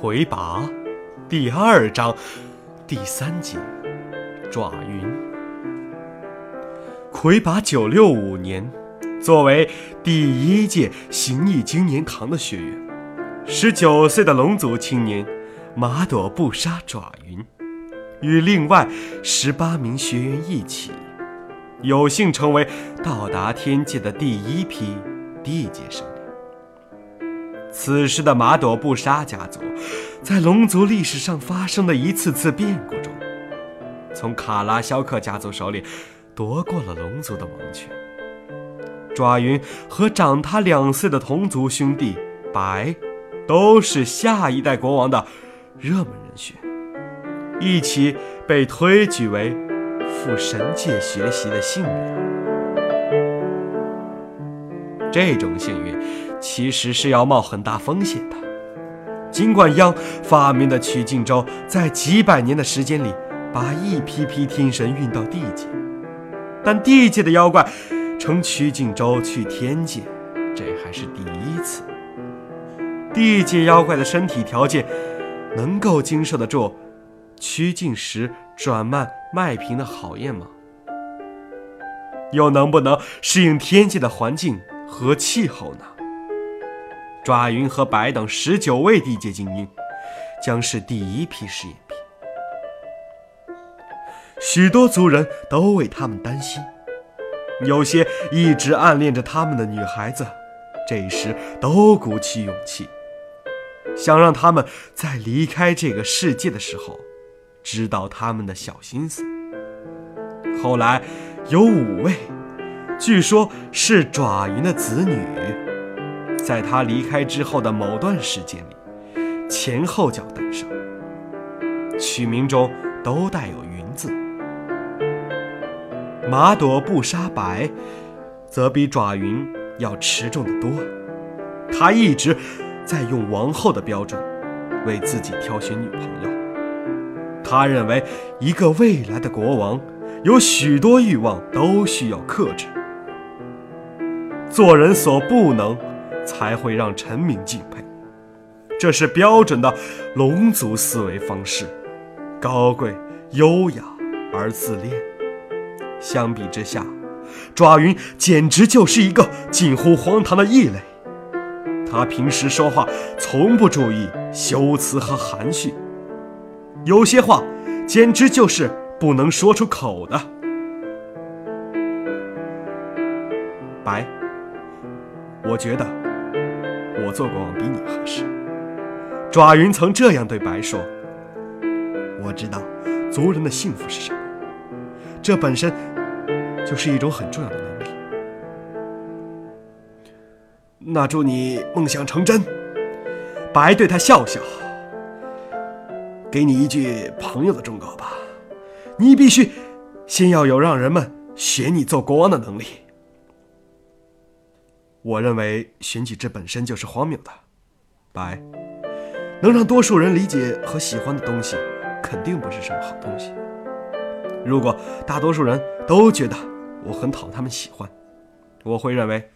魁拔第二章第三节爪云。魁拔九六五年，作为第一届形意经年堂的学员，十九岁的龙族青年马朵布沙爪云，与另外十八名学员一起，有幸成为到达天界的第一批地界生。此时的马朵布沙家族，在龙族历史上发生的一次次变故中，从卡拉肖克家族手里夺过了龙族的王权。爪云和长他两岁的同族兄弟白，都是下一代国王的热门人选，一起被推举为赴神界学习的幸运。这种幸运，其实是要冒很大风险的。尽管央发明的曲靖州在几百年的时间里，把一批批天神运到地界，但地界的妖怪乘曲靖州去天界，这还是第一次。地界妖怪的身体条件，能够经受得住曲靖石转慢麦平的考验吗？又能不能适应天界的环境？和气候呢？爪云和白等十九位地界精英，将是第一批试验品。许多族人都为他们担心，有些一直暗恋着他们的女孩子，这时都鼓起勇气，想让他们在离开这个世界的时候，知道他们的小心思。后来，有五位。据说，是爪云的子女，在他离开之后的某段时间里，前后脚诞生，取名中都带有“云”字。马朵布沙白，则比爪云要持重得多。他一直在用王后的标准为自己挑选女朋友。他认为，一个未来的国王有许多欲望都需要克制。做人所不能，才会让臣民敬佩。这是标准的龙族思维方式，高贵、优雅而自恋。相比之下，爪云简直就是一个近乎荒唐的异类。他平时说话从不注意修辞和含蓄，有些话简直就是不能说出口的。白。我觉得我做国王比你合适。爪云曾这样对白说：“我知道族人的幸福是什么，这本身就是一种很重要的能力。那祝你梦想成真。”白对他笑笑，给你一句朋友的忠告吧：你必须先要有让人们选你做国王的能力。我认为选举制本身就是荒谬的。白，能让多数人理解和喜欢的东西，肯定不是什么好东西。如果大多数人都觉得我很讨他们喜欢，我会认为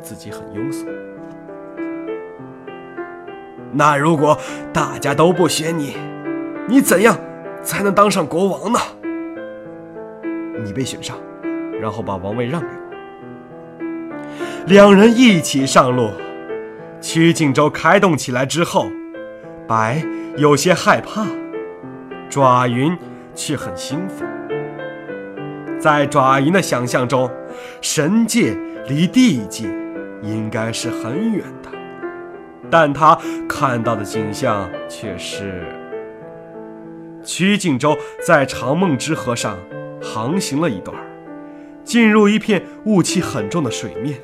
自己很庸俗。那如果大家都不选你，你怎样才能当上国王呢？你被选上，然后把王位让给我。两人一起上路，曲靖州开动起来之后，白有些害怕，爪云却很兴奋。在爪云的想象中，神界离地界应该是很远的，但他看到的景象却是曲靖州在长梦之河上航行了一段，进入一片雾气很重的水面。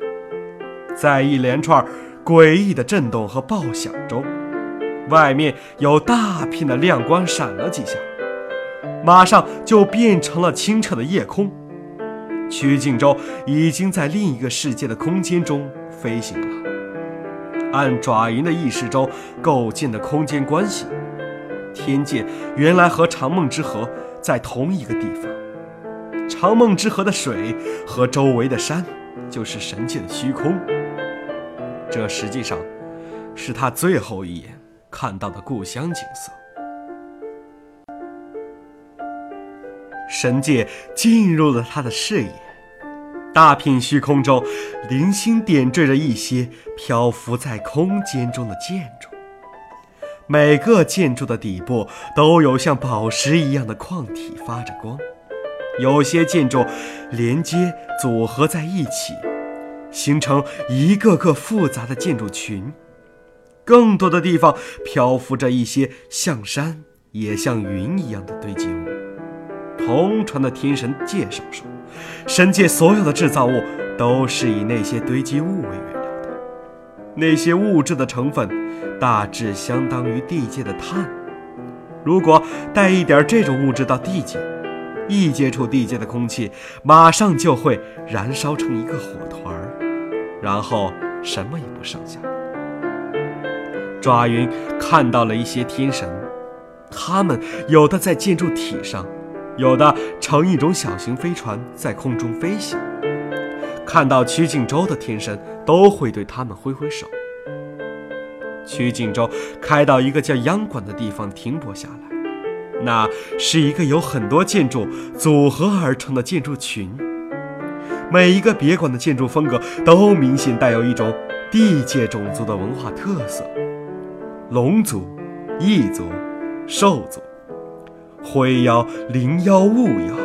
在一连串诡异的震动和爆响中，外面有大片的亮光闪了几下，马上就变成了清澈的夜空。曲靖州已经在另一个世界的空间中飞行了。按爪银的意识中构建的空间关系，天界原来和长梦之河在同一个地方。长梦之河的水和周围的山，就是神界的虚空。这实际上是他最后一眼看到的故乡景色。神界进入了他的视野，大片虚空中零星点缀着一些漂浮在空间中的建筑，每个建筑的底部都有像宝石一样的矿体发着光，有些建筑连接组合在一起，形成一个个复杂的建筑群。更多的地方漂浮着一些像山也像云一样的堆积物。同传的天神介绍说，神界所有的制造物都是以那些堆积物为原料的。那些物质的成分大致相当于地界的碳。如果带一点这种物质到地界，一接触地界的空气，马上就会燃烧成一个火团儿，然后什么也不剩下。抓云看到了一些天神，他们有的在建筑体上。有的乘一种小型飞船在空中飞行，看到曲靖州的天神都会对他们挥挥手。曲靖州开到一个叫央馆的地方停泊下来，那是一个由很多建筑组合而成的建筑群，每一个别馆的建筑风格都明显带有一种地界种族的文化特色：龙族、异族、兽族。灰妖、灵妖、雾妖、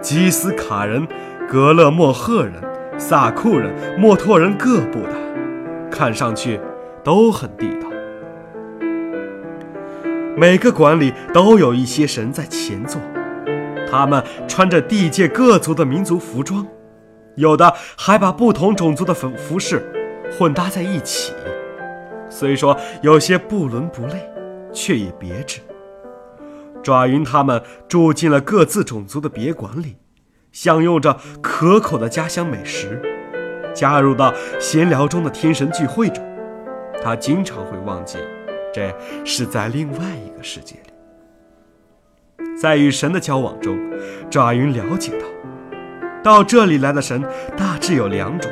基斯卡人、格勒莫赫人、萨库人、莫托人各部的，看上去都很地道。每个馆里都有一些神在前座，他们穿着地界各族的民族服装，有的还把不同种族的服服饰混搭在一起。虽说有些不伦不类，却也别致。爪云他们住进了各自种族的别馆里，享用着可口的家乡美食。加入到闲聊中的天神聚会中，他经常会忘记，这是在另外一个世界里。在与神的交往中，爪云了解到，到这里来的神大致有两种：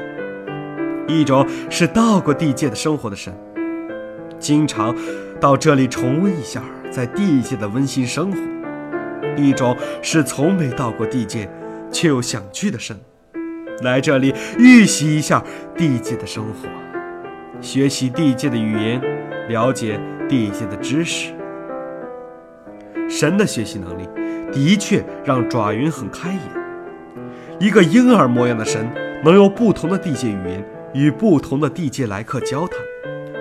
一种是到过地界的生活的神，经常到这里重温一下。在地界的温馨生活，一种是从没到过地界，却又想去的神，来这里预习一下地界的生活，学习地界的语言，了解地界的知识。神的学习能力的确让爪云很开眼。一个婴儿模样的神，能用不同的地界语言与不同的地界来客交谈，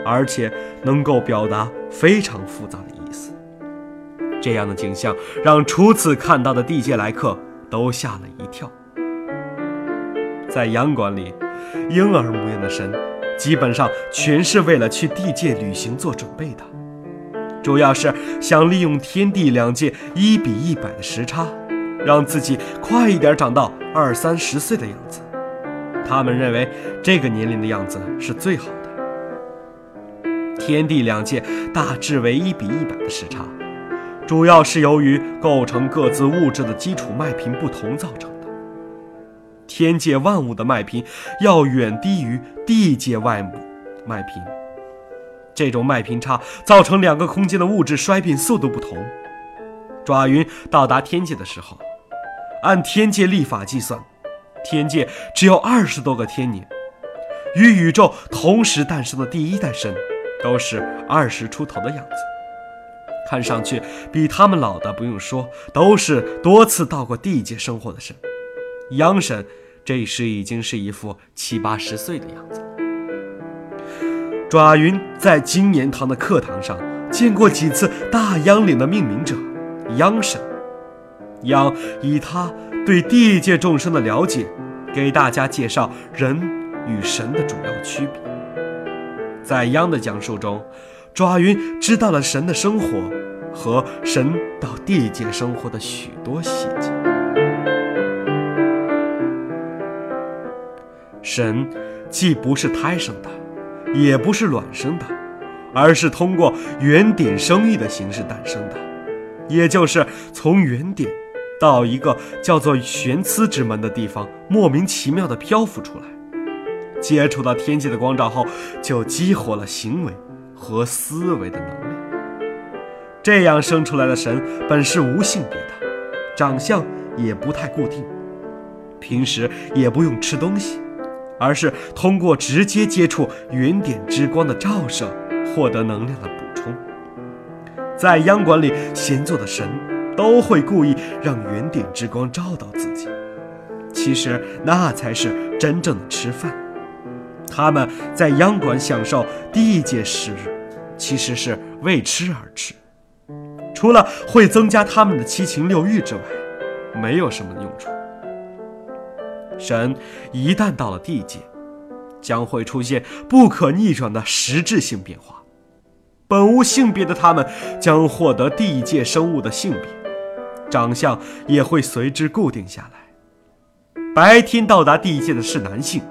而且能够表达非常复杂的意思。这样的景象让初次看到的地界来客都吓了一跳。在洋馆里，婴儿模样的神基本上全是为了去地界旅行做准备的，主要是想利用天地两界一比一百的时差，让自己快一点长到二三十岁的样子。他们认为这个年龄的样子是最好的。天地两界大致为一比一百的时差。主要是由于构成各自物质的基础脉频不同造成的。天界万物的脉频要远低于地界万物脉频，这种脉频差造成两个空间的物质衰变速度不同。爪云到达天界的时候，按天界历法计算，天界只有二十多个天年，与宇宙同时诞生的第一代神都是二十出头的样子。看上去比他们老的不用说，都是多次到过地界生活的神。央神这时已经是一副七八十岁的样子。爪云在金年堂的课堂上见过几次大央岭的命名者央神，央以他对地界众生的了解，给大家介绍人与神的主要区别。在央的讲述中。爪云知道了神的生活和神到地界生活的许多细节。神既不是胎生的，也不是卵生的，而是通过原点生育的形式诞生的，也就是从原点到一个叫做玄疵之门的地方，莫名其妙地漂浮出来，接触到天界的光照后，就激活了行为。和思维的能力。这样生出来的神本是无性别的，长相也不太固定，平时也不用吃东西，而是通过直接接触云点之光的照射，获得能量的补充。在央馆里闲坐的神，都会故意让圆点之光照到自己，其实那才是真正的吃饭。他们在央馆享受地界食，其实是为吃而吃。除了会增加他们的七情六欲之外，没有什么用处。神一旦到了地界，将会出现不可逆转的实质性变化。本无性别的他们将获得地界生物的性别，长相也会随之固定下来。白天到达地界的是男性，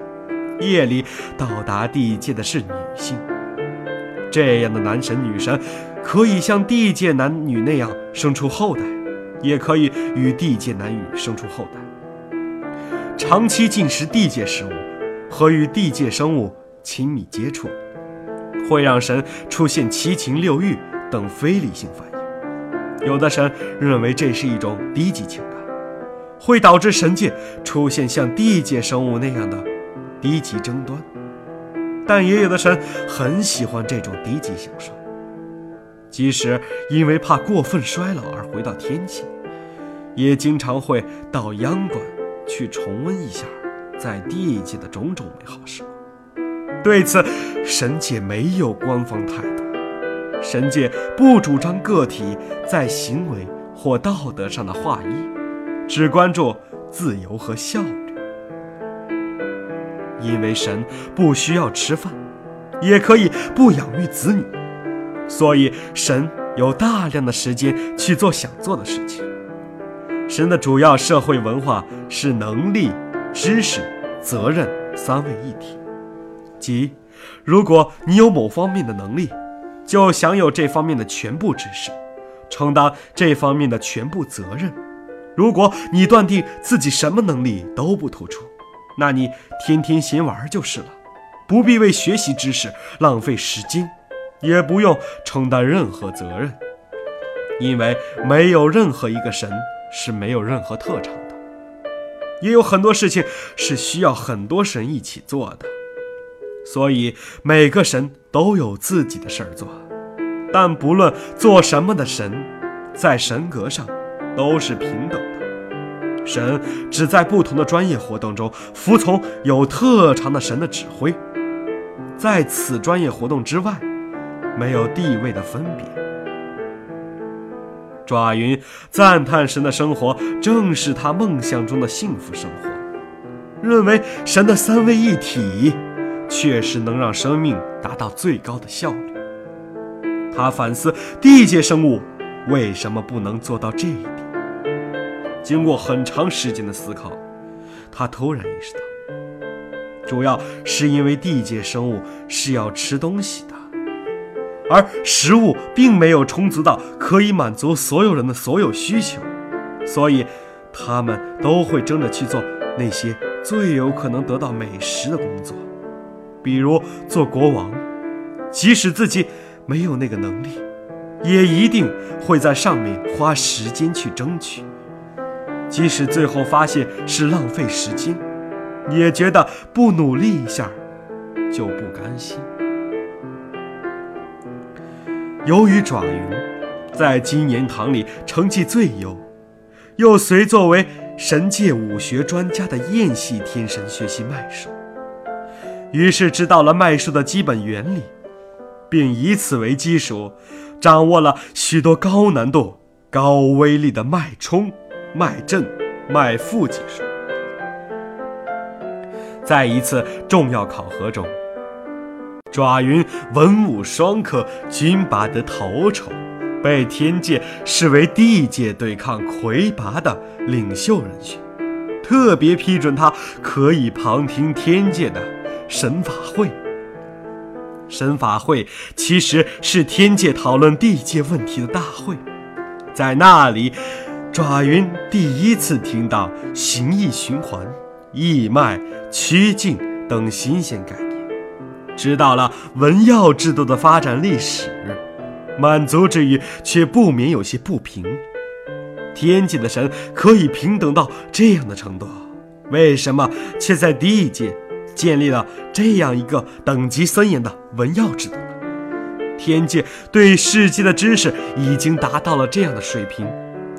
夜里到达地界的是女性。这样的男神女神。可以像地界男女那样生出后代，也可以与地界男女生出后代。长期进食地界食物和与地界生物亲密接触，会让神出现七情六欲等非理性反应。有的神认为这是一种低级情感，会导致神界出现像地界生物那样的低级争端。但也有的神很喜欢这种低级享受。即使因为怕过分衰老而回到天界，也经常会到央馆去重温一下在地界的种种美好时光。对此，神界没有官方态度，神界不主张个体在行为或道德上的划一，只关注自由和效率。因为神不需要吃饭，也可以不养育子女。所以，神有大量的时间去做想做的事情。神的主要社会文化是能力、知识、责任三位一体。即，如果你有某方面的能力，就享有这方面的全部知识，承担这方面的全部责任。如果你断定自己什么能力都不突出，那你天天闲玩就是了，不必为学习知识浪费时间。也不用承担任何责任，因为没有任何一个神是没有任何特长的，也有很多事情是需要很多神一起做的，所以每个神都有自己的事儿做。但不论做什么的神，在神格上都是平等的，神只在不同的专业活动中服从有特长的神的指挥，在此专业活动之外。没有地位的分别。爪云赞叹神的生活正是他梦想中的幸福生活，认为神的三位一体确实能让生命达到最高的效率。他反思地界生物为什么不能做到这一点。经过很长时间的思考，他突然意识到，主要是因为地界生物是要吃东西的。而食物并没有充足到可以满足所有人的所有需求，所以他们都会争着去做那些最有可能得到美食的工作，比如做国王。即使自己没有那个能力，也一定会在上面花时间去争取。即使最后发现是浪费时间，也觉得不努力一下就不甘心。由于爪云在金岩堂里成绩最优，又随作为神界武学专家的燕系天神学习脉术，于是知道了脉术的基本原理，并以此为基础，掌握了许多高难度、高威力的脉冲、脉震、脉复技术。在一次重要考核中。爪云文武双科均拔得头筹，被天界视为地界对抗魁拔的领袖人选，特别批准他可以旁听天界的神法会。神法会其实是天界讨论地界问题的大会，在那里，爪云第一次听到形意循环、义脉、曲径等新鲜概念。知道了文药制度的发展历史，满足之余却不免有些不平。天界的神可以平等到这样的程度，为什么却在地界建立了这样一个等级森严的文耀制度？天界对世界的知识已经达到了这样的水平，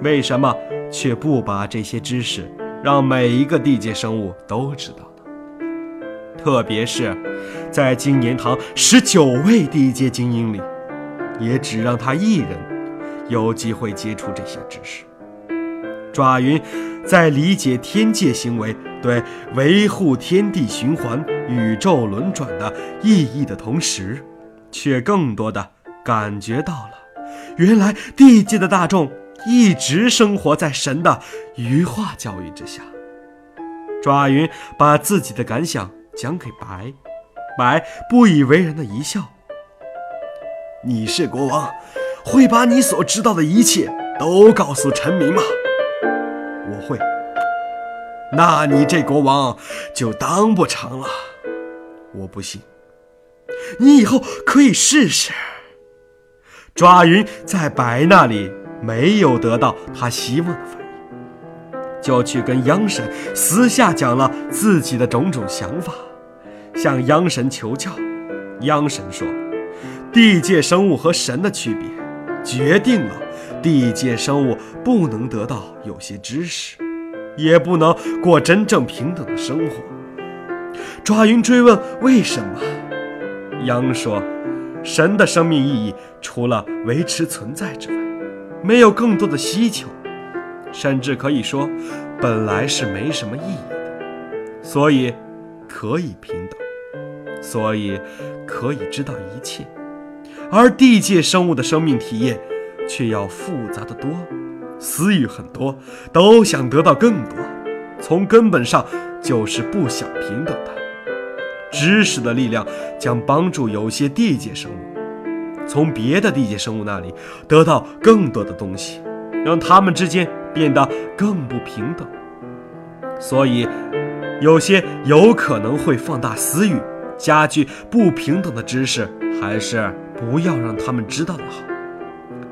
为什么却不把这些知识让每一个地界生物都知道呢？特别是，在金年堂十九位地界精英里，也只让他一人有机会接触这些知识。爪云在理解天界行为对维护天地循环、宇宙轮转的意义的同时，却更多的感觉到了，原来地界的大众一直生活在神的羽化教育之下。爪云把自己的感想讲给白，白不以为然的一笑：“你是国王，会把你所知道的一切都告诉臣民吗？”我会，那你这国王就当不成了。我不信，你以后可以试试。爪云在白那里没有得到他希望的反应，就去跟央神私下讲了自己的种种想法，向央神求教。央神说，地界生物和神的区别，决定了。地界生物不能得到有些知识，也不能过真正平等的生活。爪云追问为什么，羊说：“神的生命意义除了维持存在之外，没有更多的需求，甚至可以说，本来是没什么意义的，所以可以平等，所以可以知道一切。而地界生物的生命体验。”却要复杂的多，私欲很多，都想得到更多，从根本上就是不想平等的。知识的力量将帮助有些地界生物，从别的地界生物那里得到更多的东西，让他们之间变得更不平等。所以，有些有可能会放大私欲、加剧不平等的知识，还是不要让他们知道的好。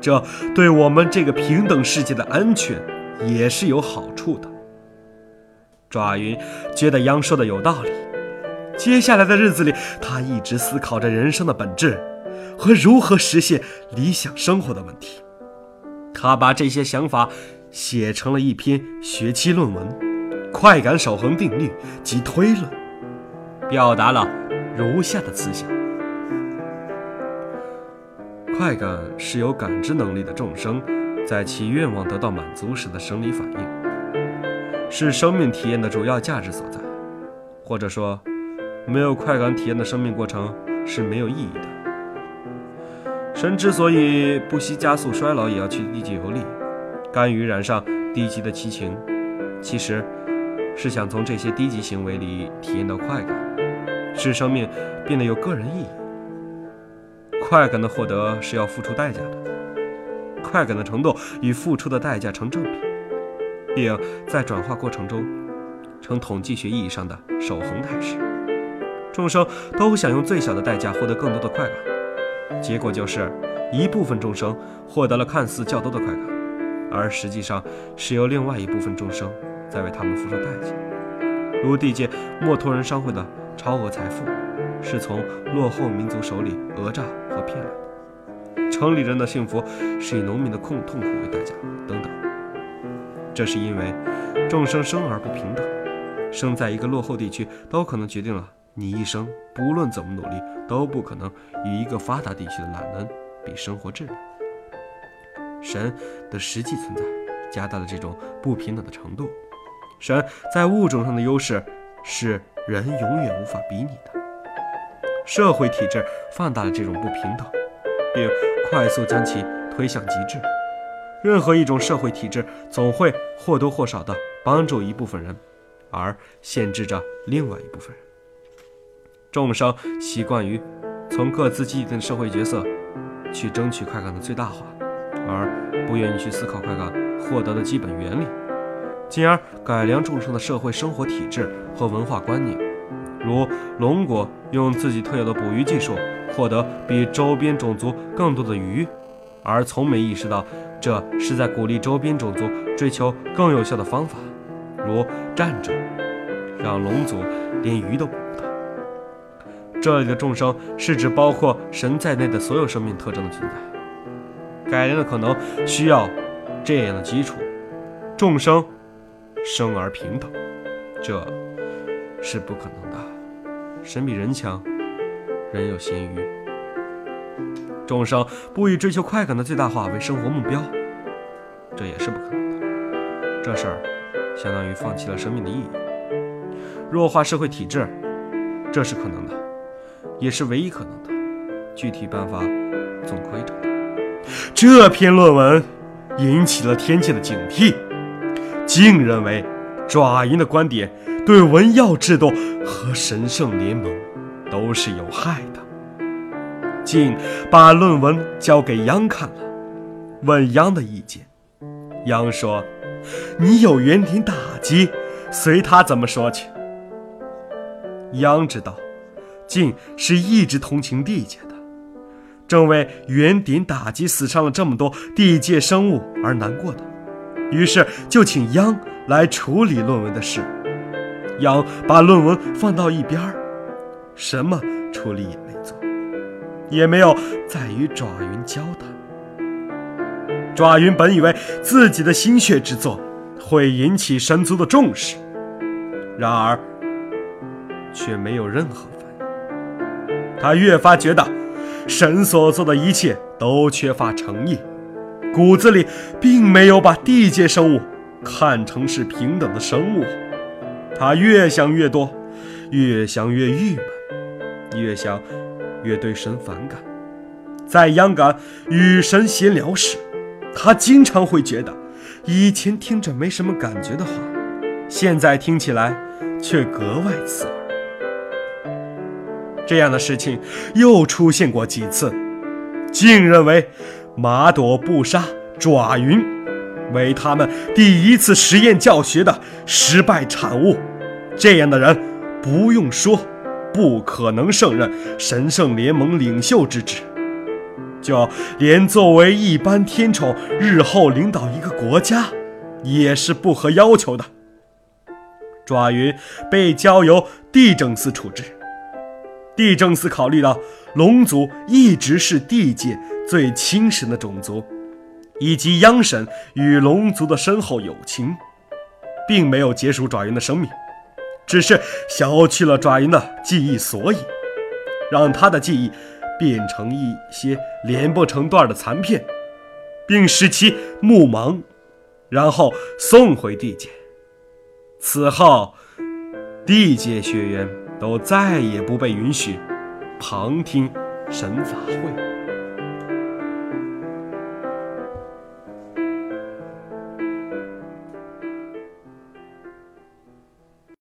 这对我们这个平等世界的安全也是有好处的。爪云觉得央说的有道理。接下来的日子里，他一直思考着人生的本质和如何实现理想生活的问题。他把这些想法写成了一篇学期论文《快感守恒定律及推论》，表达了如下的思想。快感是有感知能力的众生在其愿望得到满足时的生理反应，是生命体验的主要价值所在。或者说，没有快感体验的生命过程是没有意义的。神之所以不惜加速衰老也要去地级游历，甘于染上低级的七情，其实是想从这些低级行为里体验到快感，使生命变得有个人意义。快感的获得是要付出代价的，快感的程度与付出的代价成正比，并在转化过程中呈统计学意义上的守恒态势。众生都想用最小的代价获得更多的快感，结果就是一部分众生获得了看似较多的快感，而实际上是由另外一部分众生在为他们付出代价。如地界墨脱人商会的超额财富。是从落后民族手里讹诈和骗来的。城里人的幸福是以农民的痛痛苦为代价，等等。这是因为众生生而不平等，生在一个落后地区都可能决定了你一生不论怎么努力都不可能与一个发达地区的懒人比生活质量。神的实际存在加大了这种不平等的程度。神在物种上的优势是人永远无法比拟的。社会体制放大了这种不平等，并快速将其推向极致。任何一种社会体制总会或多或少地帮助一部分人，而限制着另外一部分人。众生习惯于从各自既定的社会角色去争取快感的最大化，而不愿意去思考快感获得的基本原理，进而改良众生的社会生活体制和文化观念。如龙国用自己特有的捕鱼技术，获得比周边种族更多的鱼，而从没意识到这是在鼓励周边种族追求更有效的方法，如战争，让龙族连鱼都捕不到。这里的众生是指包括神在内的所有生命特征的存在。改良的可能需要这样的基础：众生生而平等，这是不可能的。神比人强，人有咸鱼。众生不以追求快感的最大化为生活目标，这也是不可能的。这事儿相当于放弃了生命的意义。弱化社会体制，这是可能的，也是唯一可能的。具体办法总可以找到。这篇论文引起了天界的警惕，竟认为爪银的观点对文耀制度和神圣联盟都是有害的。竟把论文交给央看了，问央的意见。央说：“你有园丁打击，随他怎么说去。”央知道，晋是一直同情地界的，正为园丁打击死伤了这么多地界生物而难过的，于是就请央来处理论文的事。央把论文放到一边儿，什么处理也没做。也没有再与爪云交谈。爪云本以为自己的心血之作会引起神族的重视，然而却没有任何反应。他越发觉得神所做的一切都缺乏诚意，骨子里并没有把地界生物看成是平等的生物。他越想越多，越想越郁闷，越想。越对神反感，在央感与神闲聊时，他经常会觉得，以前听着没什么感觉的话，现在听起来却格外刺耳。这样的事情又出现过几次，竟认为马朵布杀爪云为他们第一次实验教学的失败产物。这样的人不用说。不可能胜任神圣联盟领袖之职，就连作为一般天宠日后领导一个国家，也是不合要求的。爪云被交由地政司处置，地政司考虑到龙族一直是地界最亲神的种族，以及央神与龙族的深厚友情，并没有结束爪云的生命。只是消去了爪云的记忆所以让他的记忆变成一些连不成段的残片，并使其目盲，然后送回地界。此后，地界学员都再也不被允许旁听神法会。